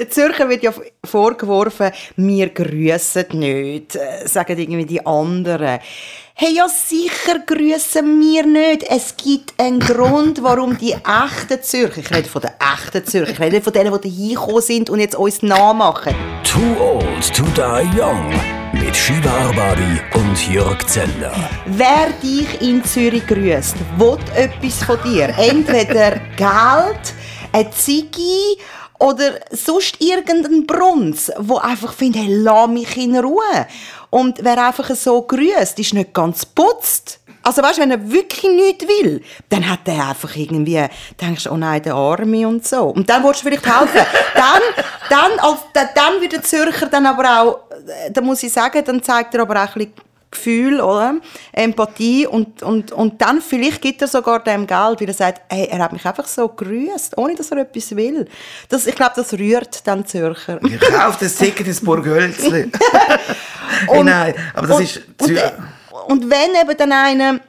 Der Zürcher wird ja vorgeworfen, wir grüßen nicht, äh, sagen irgendwie die anderen. Hey, ja sicher grüßen wir nicht. Es gibt einen Grund, warum die echten Zürcher, ich rede von den echten Zürcher, ich rede von denen, die hierher gekommen sind und jetzt uns nachmachen. Too old to die young. Mit Shiva Arbabi und Jörg Zeller. Wer dich in Zürich grüßt, will etwas von dir. Entweder Geld, eine Ziggy oder sonst irgendein Brunz, wo einfach findet, hey, lass mich in Ruhe. Und wer einfach so grüßt, ist nicht ganz putzt. Also weißt, wenn er wirklich nichts will, dann hat er einfach irgendwie, denkst du, oh nein, der Arme und so. Und dann willst du vielleicht helfen. dann, dann, als, dann wird der Zürcher dann aber auch, äh, da muss ich sagen, dann zeigt er aber auch ein bisschen Gefühl, oder? Empathie und, und, und dann vielleicht gibt er sogar dem Geld, weil er sagt, hey, er hat mich einfach so grüßt, ohne dass er etwas will. Das, ich glaube, das rührt dann Zürcher. Ich kaufe das Ticket ins Burghölzli. hey, nein, aber das und, ist... Und, und wenn eben dann einer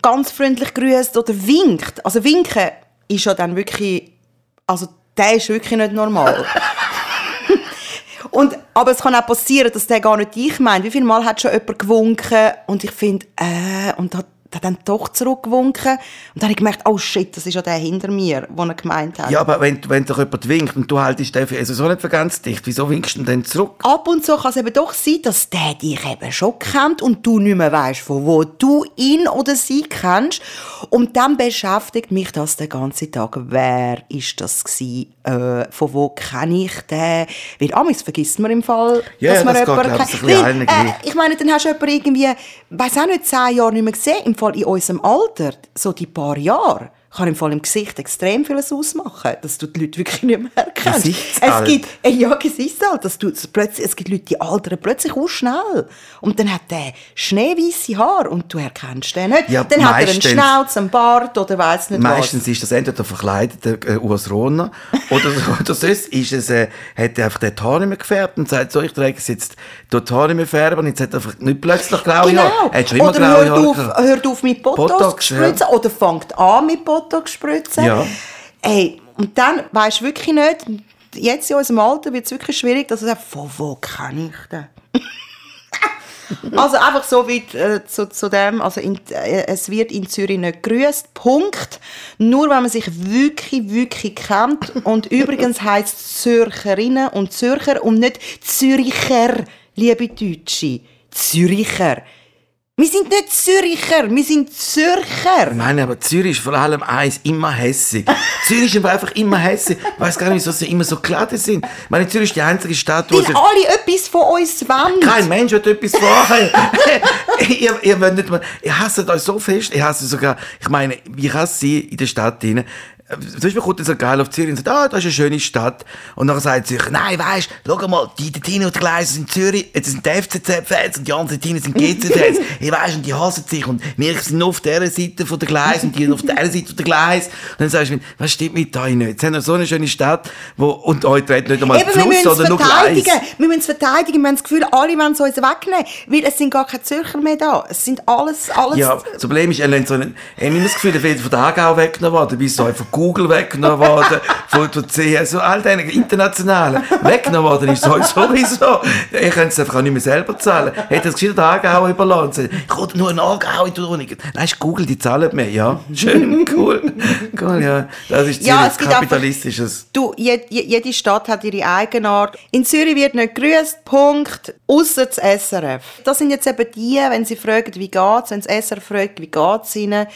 ganz freundlich grüßt oder winkt, also winken ist ja dann wirklich, also der ist wirklich nicht normal. Und, aber es kann auch passieren, dass der gar nicht dich meint. Wie viele Mal hat schon jemand gewunken und ich finde, äh, und hat hat dann doch zurückgewunken. Und dann habe ich gemerkt, oh shit, das ist ja der hinter mir, den er gemeint hat. Ja, aber wenn, wenn doch jemand winkt und du haltest den für also so nicht für ganz dicht, wieso winkst du denn zurück? Ab und zu kann es eben doch sein, dass der dich eben schon kennt und du nicht mehr weißt, von wo du ihn oder sie kennst. Und dann beschäftigt mich das den ganzen Tag. Wer ist das gewesen? Äh, von wo kenne ich den? Weil amigs vergisst man im Fall, Ja, dass ja, man das jemanden ich, kennt. Weil, allen äh, ich meine, dann hast du jemanden irgendwie, weiß auch nicht, zehn Jahre nicht mehr gesehen. Im Fall in unserem Alter, so die paar Jahre, kann im Fall im Gesicht extrem vieles ausmachen, dass du die Leute wirklich nicht mehr erkennst. Es gibt, äh, ja, Gesichtsalter, dass du plötzlich, es gibt Leute, die altern plötzlich auch schnell. Und dann hat der schneeweiße Haar und du erkennst den nicht. Ja, dann hat er einen meistens- Schnauz, einen Bart oder weiss nicht Meistens ist das entweder verkleideter äh, Urs Rohner oder, oder sonst ist es, äh, hat er einfach den Haar nicht mehr gefärbt und sagt so, ich trage es jetzt dort die Haare nicht mehr färben und jetzt hat er einfach nicht plötzlich graue Genau. Haare. Hat schon immer oder graue hört Haare auf, hört auf mit Botox, Botox, ja. spritzen oder fängt an mit Botox spritzen. Ja. Ey, und dann weisst du wirklich nicht, jetzt in unserem Alter wird es wirklich schwierig, dass du sagst, von wo kann ich den? Also einfach so wie äh, zu, zu dem, also in, äh, es wird in Zürich nicht grüßt, Punkt. Nur wenn man sich wirklich, wirklich kennt. Und übrigens heisst Zürcherinnen und Zürcher und nicht Züricher, liebe Deutsche. Züricher. Wir sind nicht Züricher, wir sind Zürcher. Nein, aber Zürich ist vor allem eins, immer hässig. Zürich ist aber einfach immer hässig. Ich weiss gar nicht, wieso sie immer so geladen sind. Ich meine, Zürich ist die einzige Stadt, wo Weil sie... alle etwas von uns wollen. Kein Mensch wird etwas vorher. ihr, ihr, wollt nicht mal, ihr hasst euch so fest. Ich hasse sogar, ich meine, wie es sein in der Stadt rein? Zum Beispiel kommt so geil auf Zürich und sagt, ah, das ist eine schöne Stadt. Und dann sagt sich, nein, weisst, schau mal, die, Tine und Gleise sind in Zürich, jetzt sind die FCZ-Fans und die anderen Tine sind GC-Fans. ich weisst, und die hassen sich und wir sind nur auf dieser Seite von der Gleise und die auf der Seite von der Gleise. Und dann sagst du mir, was stimmt mit euch nicht? Jetzt haben wir so eine schöne Stadt, wo, und euch treten nicht einmal Eben, es oder nur Gleis. verteidigen. Wir müssen es verteidigen. Wir haben das Gefühl, alle wollen es uns wegnehmen. Weil es sind gar keine Zürcher mehr da. Es sind alles, alles... Ja, das Problem ist, er lernt so einen, ich habe das Gefühl, er wird von der Aargau weggenommen worden, bis so von Google weggenommen worden, von, von CS, all den internationalen weggenommen worden ist so sowieso. Ich könnte es einfach auch nicht mehr selber zahlen. Hätte das Gefühl, der Aargau überlassen. Ich komme nur in Aargau in die Wohnung. Nein, Google, die zahlen mehr, ja. Schön, cool. Cool, ja. Das ist Ja, ziemlich es gibt einfach- kapitalistisches. Du, je, je, jede Stadt hat ihre Eigenart. In Zürich wird nicht grüßt, Punkt. Ausser das SRF. Das sind jetzt eben die, wenn sie fragen, wie geht's, wenn das SRF fragt, wie geht's ihnen,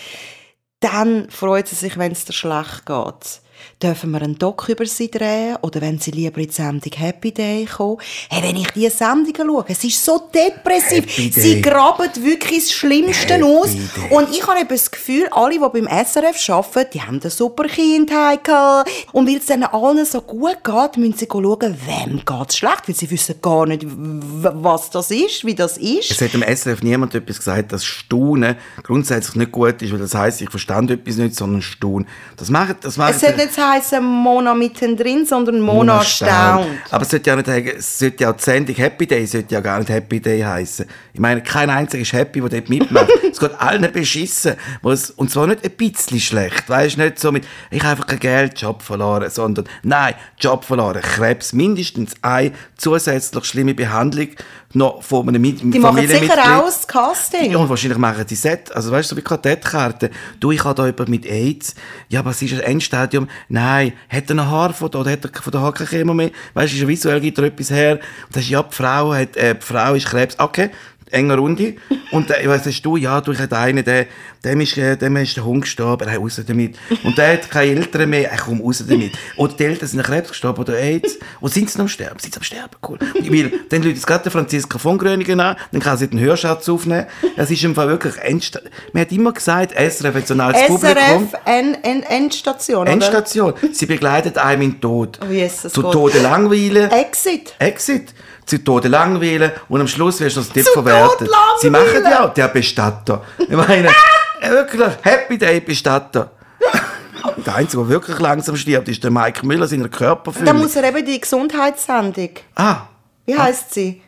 dann freut sie sich, wenn es dir schlecht geht. Dürfen wir einen Doc über sie drehen? Oder wenn sie lieber in die Sendung Happy Day kommen? Hey, wenn ich diese Sendungen schaue, es ist so depressiv. Happy Day. Sie graben wirklich das Schlimmste Happy aus. Day. Und ich habe eben das Gefühl, alle, die beim SRF arbeiten, die haben eine super Kindheit gehabt. Und weil es denen allen so gut geht, müssen sie schauen, wem geht es schlecht. Weil sie wissen gar nicht, was das ist, wie das ist. Es hat im SRF niemand etwas gesagt, dass Staunen grundsätzlich nicht gut ist, weil das heisst, ich verstand etwas nicht, sondern Staunen. Das macht, das macht Es sollte nicht heißen Mona mittendrin, sondern Mona, staunt. Aber es sollte ja nicht, es sollte ja die Sendung Happy Day sollte ja gar nicht Happy Day heißen. Ich meine, kein einziger ist happy, der dort mitmacht. es geht allen beschissen. Und zwar nicht ein bisschen schlecht. Weißt du, nicht so mit, ich habe einfach kein Geld, Job verloren, sondern, nein, Job verloren, Krebs, mindestens eine zusätzlich schlimme Behandlung noch von einem Mit Die machen sicher auch das Casting. Ja, und wahrscheinlich machen die Set, also weißt du, so wie Kartettkarte. Du, ich habe da jemand mit AIDS. Ja, aber es ist ein Endstadium. Nein, hat er ein Haar von da, oder hat er von der Haar kein Chemo mehr? Weißt du, visuell gibt er etwas her. Und das ist, ja, die Frau hat, äh, die Frau ist Krebs. Okay. Enger Runde. Und äh, was hast du? Ja, du, ich hatte einen, der, dem ist, äh, dem ist der Hund gestorben, er raus damit. Und der hat keine Eltern mehr, er komm raus damit. Oder die Eltern sind an Krebs gestorben oder AIDS. Und sind sie noch am Sterben? Sind sie am Sterben? Cool. Und will, dann läutet es gerade der Franziska von Gröningen an, dann kann sie den Hörschatz aufnehmen. Das ist im Fall wirklich Endsta Man hat immer gesagt, SRF so ein altes Publikum. SRF N N Endstation, oder? Endstation. Sie begleitet einem in den Tod. Oh, Jesus Zu. Tode langweilen. Exit. Exit. Zu Tode langweilen und am Schluss wirst du das nicht verwertet. Sie machen ja auch der Bestatter. Ich meine, äh, wirklich, Happy Day Bestatter. Der Einzige, der wirklich langsam stirbt, ist der Mike Müller, seiner Da Körperfüllung. muss er eben die Gesundheitssendung. Ah, Wie heisst sie?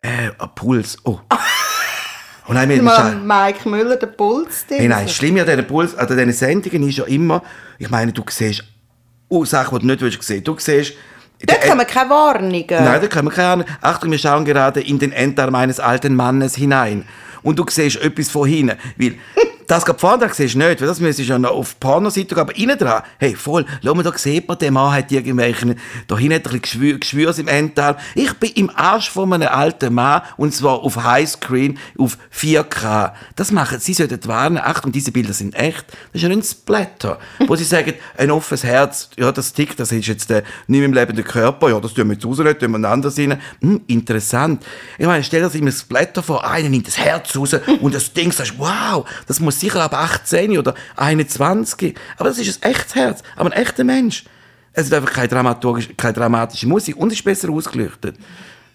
äh, ein Puls. Oh. Oh nein, wir haben Mike Müller, der Puls. Nein, das Schlimme an diesen, Puls, an diesen Sendungen ist ja immer, ich meine, du siehst oh, Sachen, die du nicht willst sehen. Du siehst... Da kommen keine Warnungen. Nein, da können wir keine Ahnung. Achtung, wir schauen gerade in den Enddarm eines alten Mannes hinein. Und du siehst etwas von hinten. Weil das gerade vorne dran siehst du nicht, weil das müsstest du ja noch auf die Pornoseite gehen, aber innen dran, hey, voll, schau mal, da sieht man, der Mann hat irgendwelche, da hinten hat er ein Geschwür, im Enddarm. Ich bin im Arsch von einem alten Mann, und zwar auf Highscreen, auf 4K. Das machen, sie sollten warnen, Achtung, diese Bilder sind echt. Das ist ja nicht ein Splatter, wo sie sagen, ein offenes Herz, ja, das tickt, das ist jetzt der nicht mehr im lebenden Körper, ja, das tun wir jetzt raus, nicht, tun wir anders rein. Hm, interessant. Ich meine, stell dir das immer ein Splatter vor, einer nimmt das Herz raus und das Ding sagst, wow, das muss sicher ab 18 oder 21. Aber das ist ein echtes Herz, aber ein echter Mensch. Es ist einfach keine, dramaturgisch, keine dramatische Musik und es ist besser ausgeleuchtet.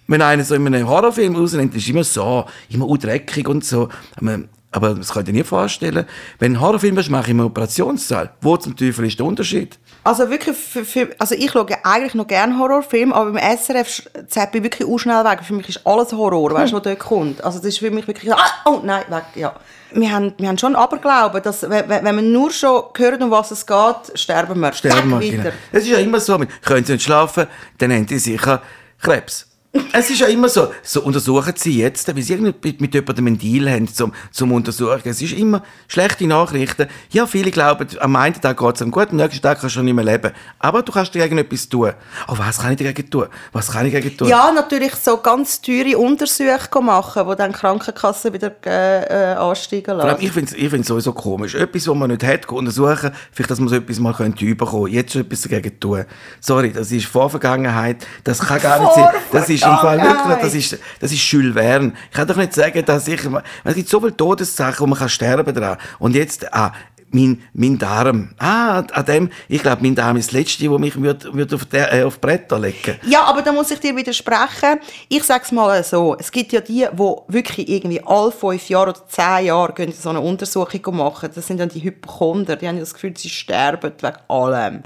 Wenn einer so in einem Horrorfilm rausnimmt, ist immer so, immer dreckig und so. Aber, aber das könnt ihr nie vorstellen. Wenn ein Horrorfilm ist, mache ich im Operationssaal. Wo zum Teufel ist der Unterschied? Also wirklich, für, für, also ich schaue eigentlich noch gerne Horrorfilme, aber beim SRF zapp ich wirklich auch schnell weg. Für mich ist alles Horror, weißt du, was dort kommt. Also das ist für mich wirklich, ah, oh nein, weg, ja. Wir haben, wir haben schon Aberglauben, dass wenn, wenn man nur schon hört, um was es geht, sterben wir. Sterben wir. Genau. Es ist ja immer so, können Sie nicht schlafen, dann haben Sie sicher Krebs. Es ist ja immer so, so untersuchen Sie jetzt, weil Sie irgendwie mit, mit jemandem einen Deal haben zum, zum Untersuchen. Es ist immer schlechte Nachrichten. Ja, viele glauben, am einen Tag geht es einem gut, am nächsten Tag kannst du schon nicht mehr leben. Aber du kannst dagegen etwas tun. Oh, was kann ich dagegen tun? Was kann ich dagegen tun? Ja, natürlich so ganz teure Untersuchungen machen, die dann die Krankenkasse wieder äh, äh, ansteigen lassen. ich finde es ich find's sowieso komisch. Etwas, was man nicht hat, untersuchen, vielleicht, dass man so etwas mal könnte überkommen Jetzt schon etwas dagegen tun. Sorry, das ist Vorvergangenheit. Das kann gar nicht sein. Das ist im Fall wirklich, das ist, das ist Jules Verne. Ich kann doch nicht sagen, dass ich, es gibt so viele Todessachen, wo man kann sterben dran. Und jetzt, ah, mein, mein Darm. Ah, an dem, ich glaube, mein Darm ist das Letzte, wo mich würd, würd auf, der, äh, auf Bretter legen. Ja, aber da muss ich dir widersprechen. Ich sage es mal so. Es gibt ja die, die wirklich irgendwie alle fünf Jahre oder zehn Jahre gehen so eine Untersuchung machen. Das sind dann die Hypochonder. Die haben das Gefühl, sie sterben wegen allem.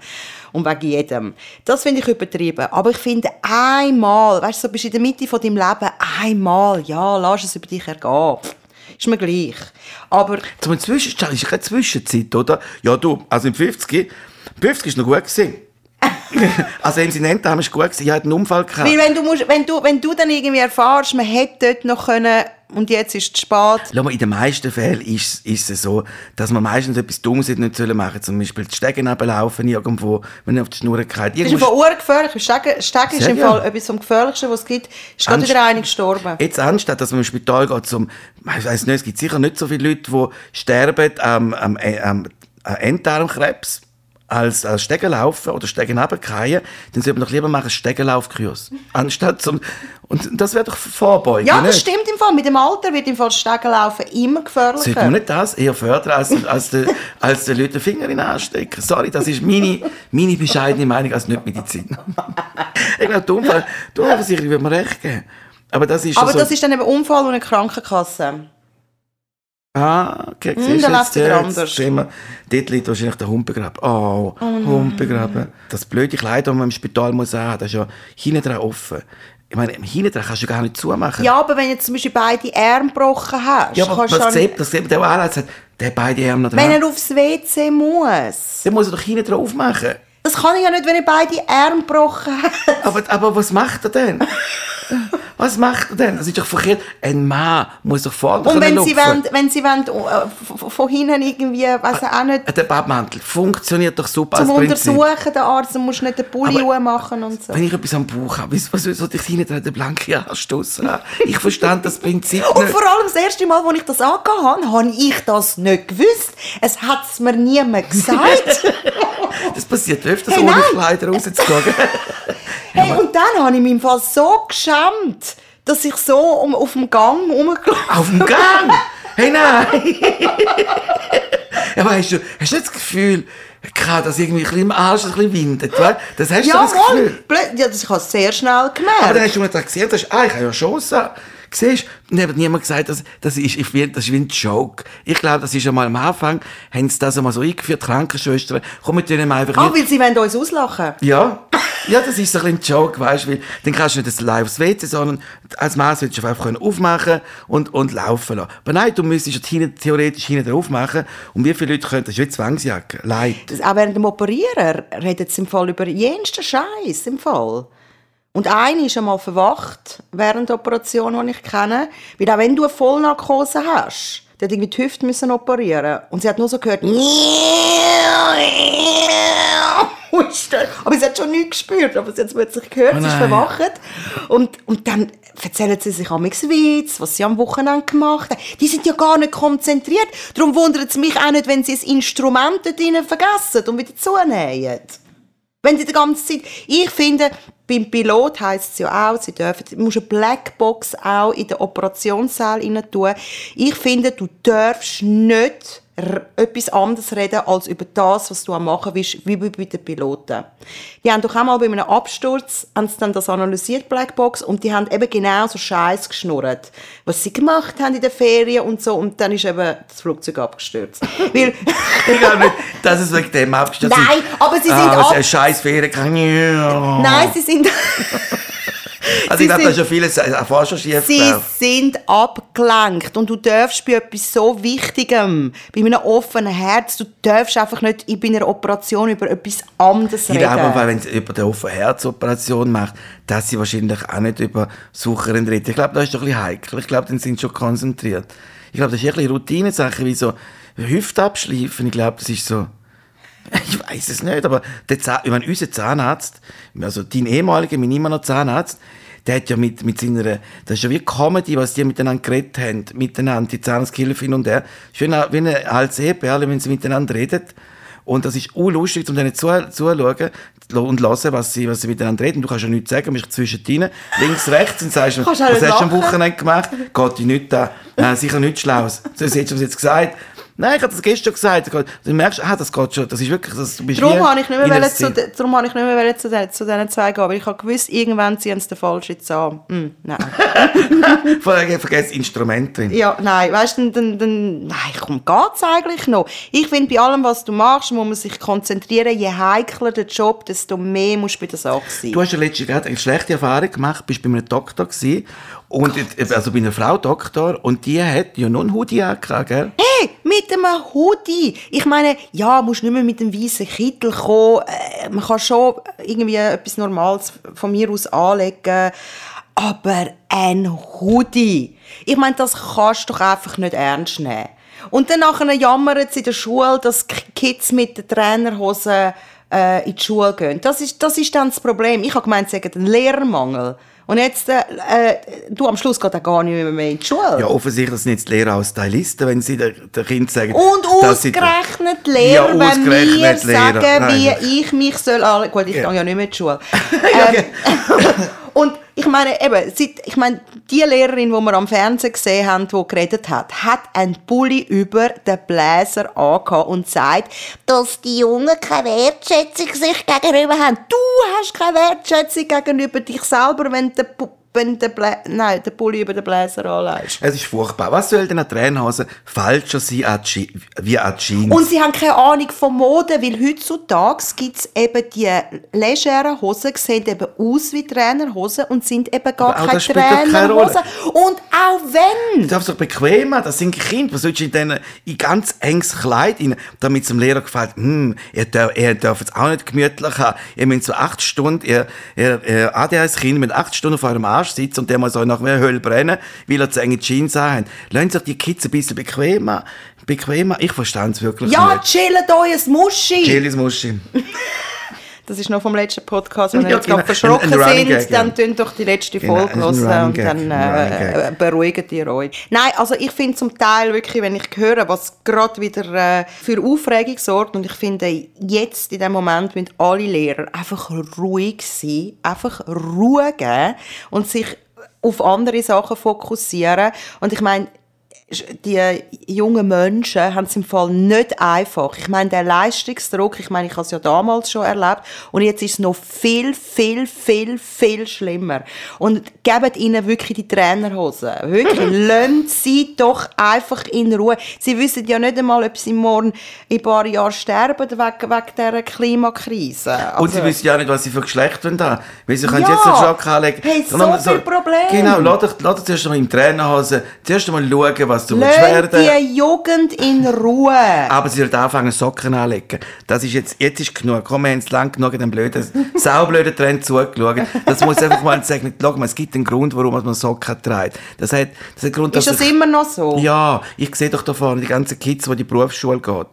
Und wegen jedem. Das finde ich übertrieben. Aber ich finde, einmal, weißt du, so bist du in der Mitte von deinem Leben, einmal, ja, lass es über dich ergehen. Ist mir gleich. Aber Zum Zwischenstand ist keine Zwischenzeit, oder? Ja, du, also im 50, 50 ist noch gut gewesen. also im Sinne haben ist gut gewesen. Ich hatte einen Unfall gehabt. Weil wenn du, musst, wenn, du, wenn du dann irgendwie erfährst, man hätte dort noch können und jetzt ist es spät. Schau mal, in den meisten Fällen ist, ist es so, dass man meistens etwas Dummes hätte nicht sollen machen Zum Beispiel die Stege runterlaufen irgendwo, wenn man auf die Schnur geht. Das ist Fall urgefährlich. Stegen, Stegen ist im ja. Fall etwas vom Gefährlichsten, was es gibt. Ist gerade wieder einer gestorben. Jetzt anstatt, dass man im Spital geht zum, ich weiss nicht, es gibt sicher nicht so viele Leute, die sterben am, am, am, am Enddarmkrebs als, als Stegenlaufen oder Stegen runterfallen, dann sollte man doch lieber machen Stegenlaufkurs. Anstatt zum, und das wäre doch Vorbeugen, Ja, das nicht? stimmt im Fall. Mit dem Alter wird im Fall Stegenlaufen immer gefährlicher. Sollte man nicht das eher fördern, als, als, den, als den Leuten den Finger in den Arsch stecken? Sorry, das ist meine, meine bescheidene Meinung als Nicht-Mediziner. ich glaube, die Unfall- die Unfallversicherung würde mir recht geben. Aber das ist Aber so, das ist dann eben Unfall und eine Krankenkasse. Ah, okay, Hm, siehst da läuft wieder anders. wir, dort liegt wahrscheinlich der Hund begraben. Oh, Hund begraben. Das blöde Kleid, das man im Spital muss haben, das ist ja hinten dran offen. Ich meine, hinten dran kannst du gar nicht zumachen. Ja, aber wenn du zum Beispiel beide Arme gebrochen hast, Ja, kannst du das dann- sieht, das sieht der Arzt hat, der beide Arme noch wenn dran. er aufs WC muss. Den muss er doch hinten drauf machen. Das kann ich ja nicht, wenn er beide Arme gebrochen hat. Aber, aber was macht er denn? Was macht er denn? Das ist doch verkehrt. Ein Mann muss doch vorne Und wenn sie, wollen, wenn sie wollen, äh, von hinten irgendwie, ich auch nicht, Der Badmantel funktioniert doch super zum. Untersuchen, der Arzt, musst du nicht den Pulli machen und so. Wenn ich etwas am Bauch habe, was, was soll ich hinten den blanken draussen haben? Ich verstand das Prinzip Und nicht. vor allem das erste Mal, als ich das angehabt habe, habe ich das nicht gewusst. Es hat es mir niemand gesagt. Das passiert öfters, Hey, ohne. Kleider rauszugehen. hey, und dann habe ich mich im Fall so geschämt, dass ich so um, auf dem Gang rumgelaufen Auf dem Gang! Hey, nein! Aber hast du, hast du nicht das Gefühl, dass irgendwie ein bisschen im Arsch ein bisschen windet? weißt? Das hast du Ja, das Gefühl. Ja, das ich habe sehr schnell Aber dann gemerkt. hast du mir das gesehen, das ist, ah, ich habe ja Chance. Siehst du, dann hat niemand gesagt, das, das, ist, ich will, das ist wie ein Joke. Ich glaube, das ist einmal am Anfang, haben sie das einmal so eingeführt, Krankenschwestern, komm mit denen einfach Ah, nicht- weil sie wollen uns auslachen. Ja, ja, das ist so ein bisschen ein Joke, weißt du, weil dann kannst du nicht das live aufs WC, sondern als Mann solltest du einfach aufmachen und, und laufen lassen. Aber nein, du müsstest hinten, theoretisch hinten drauf machen und wie viele Leute können, das ist wie Zwangsjacke, leid. Das, auch während dem Operieren redet sie im Fall über jensten Scheiß im Fall. Und eine ist einmal verwacht während der Operation, die ich kenne. Weil auch wenn du eine Vollnarkose hast, die hat irgendwie die Hüfte müssen operieren. Und sie hat nur so gehört. aber sie hat schon nichts gespürt, aber sie hat es plötzlich gehört, Oh sie ist verwacht. Und, und dann erzählen sie sich am Witz, was sie am Wochenende gemacht haben. Die sind ja gar nicht konzentriert. Darum wundert es mich auch nicht, wenn sie das Instrument dort drinnen vergessen und wieder zunähen. Wenn sie die ganze Zeit... Ich finde, beim Pilot heisst es ja auch, sie dürfen, du musst eine Blackbox auch in den Operationssaal rein tun. Ich finde, du darfst nicht etwas anderes reden als über das, was du am machen willst, wie bei den Piloten. Die haben doch auch mal bei einem Absturz haben sie dann das analysiert, Blackbox, und die haben eben genau so Scheiß geschnurrt, was sie gemacht haben in der Ferien und so, und dann ist eben das Flugzeug abgestürzt. Weil, Ich glaube nicht, dass es wegen dem abgestürzt Nein, aber sie sind ah, ab- scheiß Ferien kann. nein, sie sind... Also sie ich glaube, da ist ja vieles äh, vorher schon schief Sie gelaufen. sind abgelenkt und du darfst bei etwas so Wichtigem, bei einem offenen Herz, du darfst einfach nicht bei einer Operation über etwas anderes Ich reden. glaube, weil wenn sie über die offene Herzoperation macht, dass sie wahrscheinlich auch nicht über Sucherin redet. Ich glaube, das ist doch ein bisschen heikel. Ich glaube, dann sind sie schon konzentriert. Ich glaube, das ist eher ein bisschen Routine-Sache, wie so Hüfte abschleifen. Ich glaube, das ist so... Ich weiß es nicht, aber der Zahn, ich meine, unser Zahnarzt, also dein ehemaliger, mein immer noch Zahnarzt, der hat ja mit, mit seiner, das ist ja wie Comedy, was die miteinander geredet haben, miteinander, die Zahnarzthilfe und er. Ist wie ein, wie ein altes Ehepaar, wenn sie miteinander reden. Und das ist unlustig, um denen zu, zuzuschauen und hören, was sie, was sie miteinander reden. Du kannst ja nichts sagen, bist zwischendrin, links, rechts und sagst, was hast du am. Wochenende gemacht? Geht dir nicht an. Nein, sicher nichts Schlaues. So hast du es jetzt gesagt. Nein, ich habe das gestern gesagt. Du merkst, ah, das geht schon. Das ist wirklich, das, du bist Darum habe ich nicht mehr wollen zu, darum habe ich nicht mehr wollen zu, den, zu diesen zwei gehen, aber ich habe gewusst, irgendwann ziehen sie den falschen Zahn. Hm, nein. Vor allem vergesst Instrument drin. Ja, nein, weißt du, dann, dann, nein, komm, geht's eigentlich noch? Ich finde, bei allem, was du machst, muss man sich konzentrieren. Je heikler der Job, desto mehr musst du bei der Sache sein. Du hast ja letztens eine schlechte Erfahrung gemacht, bist bei einem Doktor gewesen, und, also bei einer Frau Doktor, und die hat ja nur einen Hoodie angehabt, gell? Hey, mit einem Hoodie. Ich meine, ja, musst nicht mehr mit dem weißen Kittel kommen. Äh, man kann schon irgendwie etwas Normales von mir aus anlegen. Aber ein Hoodie. Ich meine, das kannst du doch einfach nicht ernst nehmen. Und dann nachher jammern sie in der Schule, dass Kids mit den Trainerhosen äh, in die Schule gehen. Das ist, das ist dann das Problem. Ich habe gemeint, sie hätten einen Lehrermangel. Und jetzt, äh, äh, du am Schluss geht er gar nicht mehr, mehr in die Schule. Ja, offensichtlich sind jetzt die Lehrer als Stylisten, wenn sie den, den Kind sagen, Und ausgerechnet Lehrer, Ja, wenn mir ausgerechnet Lehrer. sagen, wie Nein. ich mich soll... Gut, ich Ja. gehe ja nicht mehr in die Schule. Ähm, und Ich meine, eben, seit, ich meine, die Lehrerin, die wir am Fernsehen gesehen haben, die geredet hat, hat einen Pulli über den Bläser angehabt und sagt, dass die Jungen keine Wertschätzung sich gegenüber haben. Du hast keine Wertschätzung gegenüber dich selber, wenn der, Pu- wenn der, Blä Nein, der Pulli über den Bläser anlegst. Es ist furchtbar. Was soll denn eine Tränenhose falscher sein als wie eine Jeans? Und sie haben keine Ahnung von Mode, weil heutzutage gibt es eben die legeren Hosen, die sehen eben aus wie Trainerhosen und sind eben gar keine Trainerhosen. Und auch wenn... Du darfst doch bequem machen. Das sind Kinder. Was sollst du in, denen, in ganz enges Kleid rein, damit es dem Lehrer gefällt, hm, ihr darf es auch nicht gemütlich haben. Ihr müsst so acht Stunden, ihr, ihr, ihr ADHS-Kind mit acht Stunden vor eurem Arsch sitzen und der muss euch nach einer Hölle brennen, weil er zu enge Jeans haben. Lassen sich die Kids ein bisschen bequemer. Bequemer. Ich verstehe es wirklich Ja, nicht. chillt euch ein Muschi! Chillis Muschi. Das ist noch vom letzten Podcast. Wenn ihr Ja, jetzt gerade genau. verschrocken Ein- ein sind, ja. dann tun doch die letzte Genau, Folge Running hören und dann äh, äh, beruhigt ihr euch. Nein, also ich finde zum Teil wirklich, wenn ich höre, was gerade wieder äh, für Aufregung sorgt und ich finde, jetzt in dem Moment müssen alle Lehrer einfach ruhig sein, einfach Ruhe geben und sich auf andere Sachen fokussieren. Und ich meine, die jungen Menschen haben es im Fall nicht einfach. Ich meine, der Leistungsdruck, ich meine, ich habe es ja damals schon erlebt und jetzt ist es noch viel, viel, viel, viel schlimmer. Und gebt ihnen wirklich die Trainerhosen. Wirklich, lasst sie doch einfach in Ruhe. Sie wissen ja nicht einmal, ob sie morgen in ein paar Jahren sterben wegen, wegen dieser Klimakrise. Und sie Also- wissen ja nicht, was sie für Geschlecht haben. Weil sie können Ja. jetzt einen Schock anlegen. Hey, so Sondern viele Probleme. Genau, lass dich, zuerst mal im Trainerhose, zuerst mal schauen, was Lasst werden. die Jugend in Ruhe. Aber sie wird anfangen, Socken anlegen. Das ist jetzt, jetzt ist genug. Komm, wir haben jetzt lang genug in den blöden, saublöden Trend zugeschaut. Das muss einfach mal sagen, schau mal, es gibt einen Grund, warum man Socken trägt. Das hat, das hat Grund, Ist dass das ich- immer noch so? Ja, ich sehe doch da vorne die ganzen Kids, die in die Berufsschule gehen.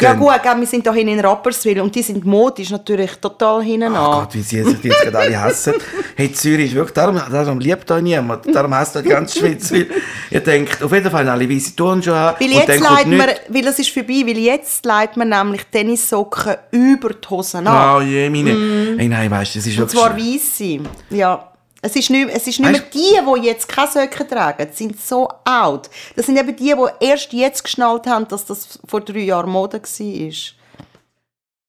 Ja gut, gell, wir sind hinten in Rapperswil und die sind modisch natürlich total hinten Oh an. Gott, wie sie sich jetzt gerade alle hassen. Hey, Zürich ist wirklich, darum, darum liebt euch niemand. Darum hasst euch die ganze Schweiz. Weil ihr denkt, auf jeden Fall alle weiße Turnschuhe an. Weil und jetzt leitet man, weil das ist vorbei, weil jetzt leitet man nämlich Tennissocken über die Hosen an. Oh je, meine. Hey, nein, weißt du, das ist. Und wirklich... zwar weisse. Ja. Es ist nicht, es ist nicht mehr die, die jetzt keine Socken tragen, die sind so out. Das sind eben die, die erst jetzt geschnallt haben, dass das vor drei Jahren Mode war.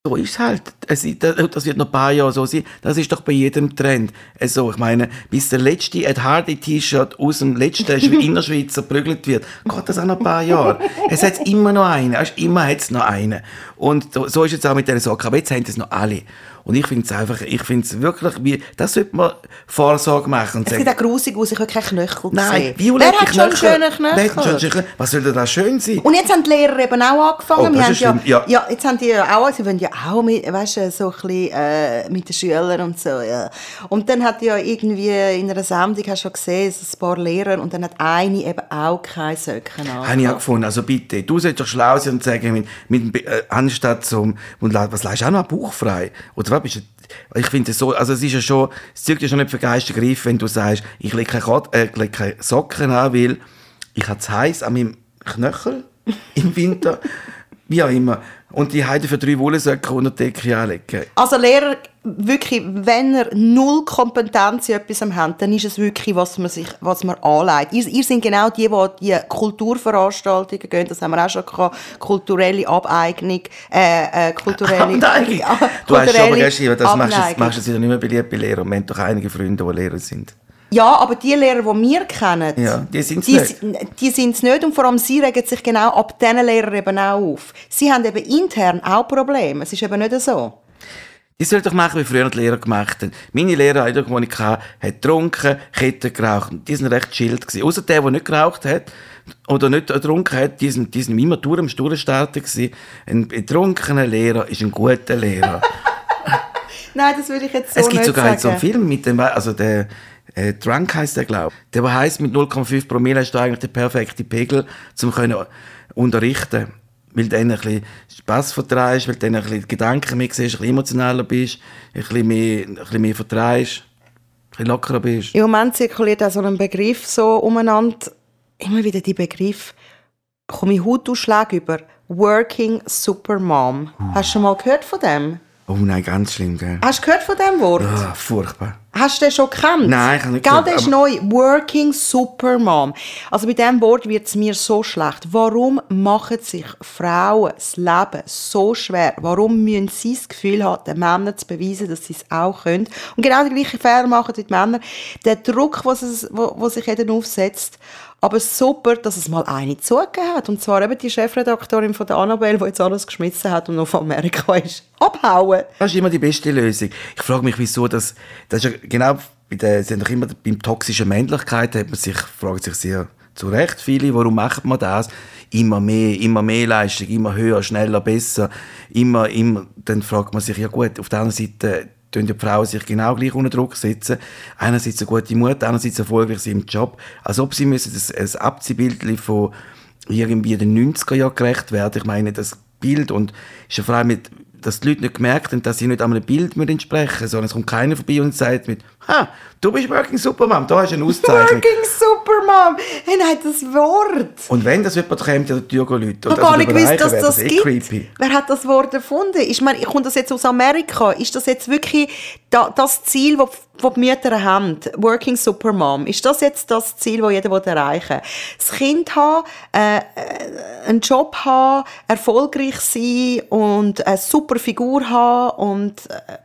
So ist es halt. Es, das wird noch ein paar Jahre so sein. Das ist doch bei jedem Trend. Also, ich meine, bis der letzte Ed Hardy T-Shirt aus dem letzten Schwe- Innerschweizer prügelt wird, geht das auch noch ein paar Jahre. Es hat immer noch einen. Immer hat es noch einen. Und so- so ist es auch mit diesen Socken. Aber jetzt haben es noch alle. Und ich finde es einfach, ich finde es wirklich, wie, das sollte man Vorsorge machen und Es sieht auch grusig aus, ich habe keine Knöchel nein, gesehen. violette Wer hat schon Knöchel. Wer hat schon Knöchel? schöne- Was soll denn da schön sein? Und jetzt haben die Lehrer eben auch angefangen. Oh, das ist schlimm, ja. ja, jetzt haben die ja auch, sie wollen ja auch mit, weißt du, so ein bisschen äh, mit den Schülern und so, ja. Und dann hat ja irgendwie in einer Sendung, hast du schon gesehen, so ein paar Lehrer und dann hat eine eben auch keine Söcken an. Habe ich auch gefunden. Also bitte, du solltest doch schlau sein und sagen, mit, mit, äh, anstatt zum, und was leist auch noch bauchfrei? Oder was bist du, ich finde es so, also es ist ja schon, es zeugt ja schon nicht für Geistergriff, wenn du sagst, ich lege keine, äh, lege keine Socken an, weil ich habe es heiß an meinem Knöchel im Winter, wie auch immer. Und die Heide für drei Wollensöcke unter die Decke anlegen. Also Lehrer, wirklich, wenn ihr null Kompetenz in etwas habt, dann ist es wirklich, was man sich, was man anlegt. Ihr, ihr sind genau die, die die Kulturveranstaltungen gehen, das haben wir auch schon gehabt, kulturelle Abeignung, äh, äh, kulturelle... Abneigung. Ja, Du hast schon aber kulturelle gestern, das machst du jetzt- machst du jetzt wieder nicht mehr beliebt bei Lehrern. Wir haben doch einige Freunde, die Lehrer sind. Ja, aber die Lehrer, die wir kennen, Ja, die sind's die, nicht. die sind es nicht und vor allem sie regen sich genau ab diesen Lehrern eben auch auf. Sie haben eben intern auch Probleme. Es ist eben nicht so. Die sollen doch machen, wie früher die Lehrer gemacht haben. Meine Lehrer, die ich hatte, hat getrunken, Kette geraucht. Die sind recht chillt gewesen. Außer der, der nicht geraucht hat oder nicht getrunken hat, die sind, die sind immer durch am starten gewesen. Ein betrunkener Lehrer ist ein guter Lehrer. Nein, das würde ich jetzt so es gibt nicht sogar sagen. jetzt so einen Film mit dem, also der, äh, Drunk heisst der, glaube ich. Der, heisst, mit 0,5 Promille hast du eigentlich den perfekten Pegel, um können unterrichten weil du dann ein bisschen Spass vertreibst, weil du dann ein bisschen Gedanken mehr siehst, ein bisschen emotionaler bist, ein bisschen mehr, ein bisschen mehr vertreibst, ein bisschen lockerer bist. Im Moment zirkuliert auch so ein Begriff so umeinander. Immer wieder die Begriff. Komme ich Hautausschlag über. Working Supermom. Hast du schon mal gehört von dem? Oh nein, ganz schlimm, gell? Hast du gehört von dem Wort? Ah, furchtbar. Hast du den schon gekannt? Nein, ich habe nicht Gell, gekannt, der ist neu. Working Supermom. Also bei diesem Wort wird es mir so schlecht. Warum machen sich Frauen das Leben so schwer? Warum müssen sie das Gefühl haben, den Männern zu beweisen, dass sie es auch können? Und genau die gleiche Fehler machen die Männer. Der Druck, was es, wo, wo sich jeder aufsetzt. Aber super, dass es mal eine zugegeben hat. Und zwar eben die Chefredaktorin von der Annabelle, die jetzt alles geschmissen hat und noch von Amerika ist. Abhauen! Das ist immer die beste Lösung. Ich frage mich, wieso das, das ist ja genau, bei der, sind doch immer beim toxischen Männlichkeit, hat man sich, fragt sich sehr zu Recht viele, warum macht man das? Immer mehr, immer mehr Leistung, immer höher, schneller, besser, immer, immer, dann fragt man sich, ja gut, auf der anderen Seite, tun die Frauen sich genau gleich unter Druck setzen. Einerseits eine gute Mutter, andererseits erfolgreich sein im Job. Als ob sie müssen ein, ein Abziehbild von irgendwie den 90er Jahren gerecht werden. Ich meine, das Bild und ist ja vor mit, dass die Leute nicht gemerkt haben, dass sie nicht einem Bild entsprechen müssen, sondern es kommt keiner vorbei und sagt mit, ha, du bist Working Superman, da hast du eine Auszeichnung. Working Supermom! Hey, nein, das Wort! und wenn das jemand kommt, an die Tür Leute. Ich habe gar nicht gewusst, dass das eh gibt. creepy. Wer hat das Wort erfunden? Ich meine, kommt das jetzt aus Amerika? Ist das jetzt wirklich da, das Ziel, das die Mütter haben? Working Supermom. Ist das jetzt das Ziel, das jeder erreichen will? Das Kind haben, äh, einen Job haben, erfolgreich sein und eine super Figur haben und äh,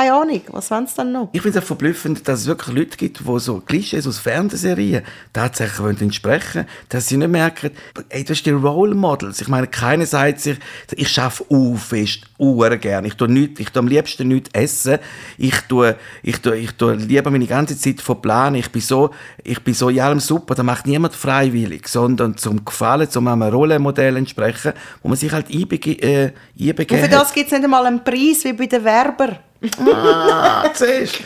keine Ahnung, was wollen sie dann noch? Ich finde es auch verblüffend, dass es wirklich Leute gibt, die so Klischees aus Fernsehserien tatsächlich wollen entsprechen dass sie nicht merken, ey, das sind die Role Models. Ich meine, keiner sagt sich, ich schaffe u fest, u gern. Ich tue, nicht, ich tue am liebsten nichts essen. Ich tue, ich tue, ich tue lieber meine ganze Zeit verplanen. Ich bin so, ich bin so in allem super. Da macht niemand freiwillig, sondern zum Gefallen, zum einem Rollenmodell entsprechen, wo man sich halt einbege äh, einbegeben Und für das gibt es nicht einmal einen Preis wie bei den Werbern. Ah, siehst.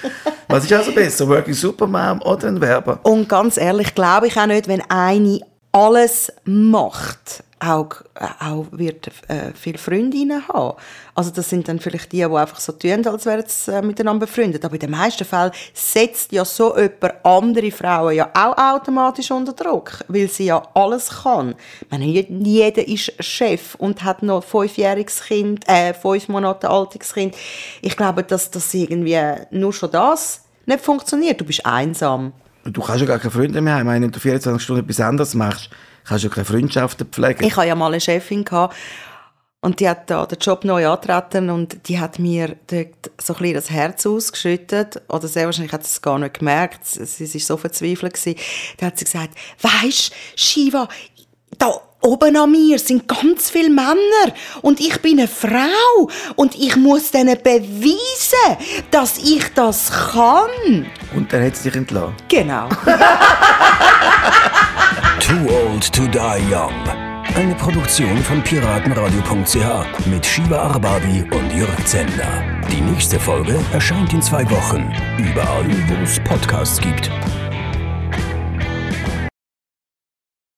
Was ist also besser, Working Superman oder ein Werber? Und ganz ehrlich glaube ich auch nicht, wenn eine alles macht, auch, äh, auch wird äh, viele Freundinnen haben. Also das sind dann vielleicht die, die einfach so tun, als wären sie äh, miteinander befreundet. Aber in den meisten Fällen setzt ja so jemand andere Frauen ja auch automatisch unter Druck, weil sie ja alles kann. Ich meine, jed- jeder ist Chef und hat noch ein fünfjähriges Kind, äh, fünf Monate altes Kind. Ich glaube, dass das irgendwie nur schon das nicht funktioniert. Du bist einsam. Du kannst ja gar keine Freunde mehr haben. Wenn du 24 Stunden etwas anderes machst, kannst du keine Freundschaften pflegen. Ich hatte ja mal eine Chefin gehabt, und die hat da den Job neu angetreten und die hat mir dort so ein bisschen das Herz ausgeschüttet. Oder sehr wahrscheinlich hat sie es gar nicht gemerkt. Sie sie war so verzweifelt. gewesen. Da hat sie gesagt, weisst, Shiva, da oben an mir sind ganz viele Männer und ich bin eine Frau und ich muss denen beweisen, dass ich das kann. Und dann hat sie dich entlassen. Genau. Too Old to Die Young. Eine Produktion von piratenradio.ch mit Shiva Arbabi und Jörg Zender. Die nächste Folge erscheint in zwei Wochen. Überall, wo es Podcasts gibt.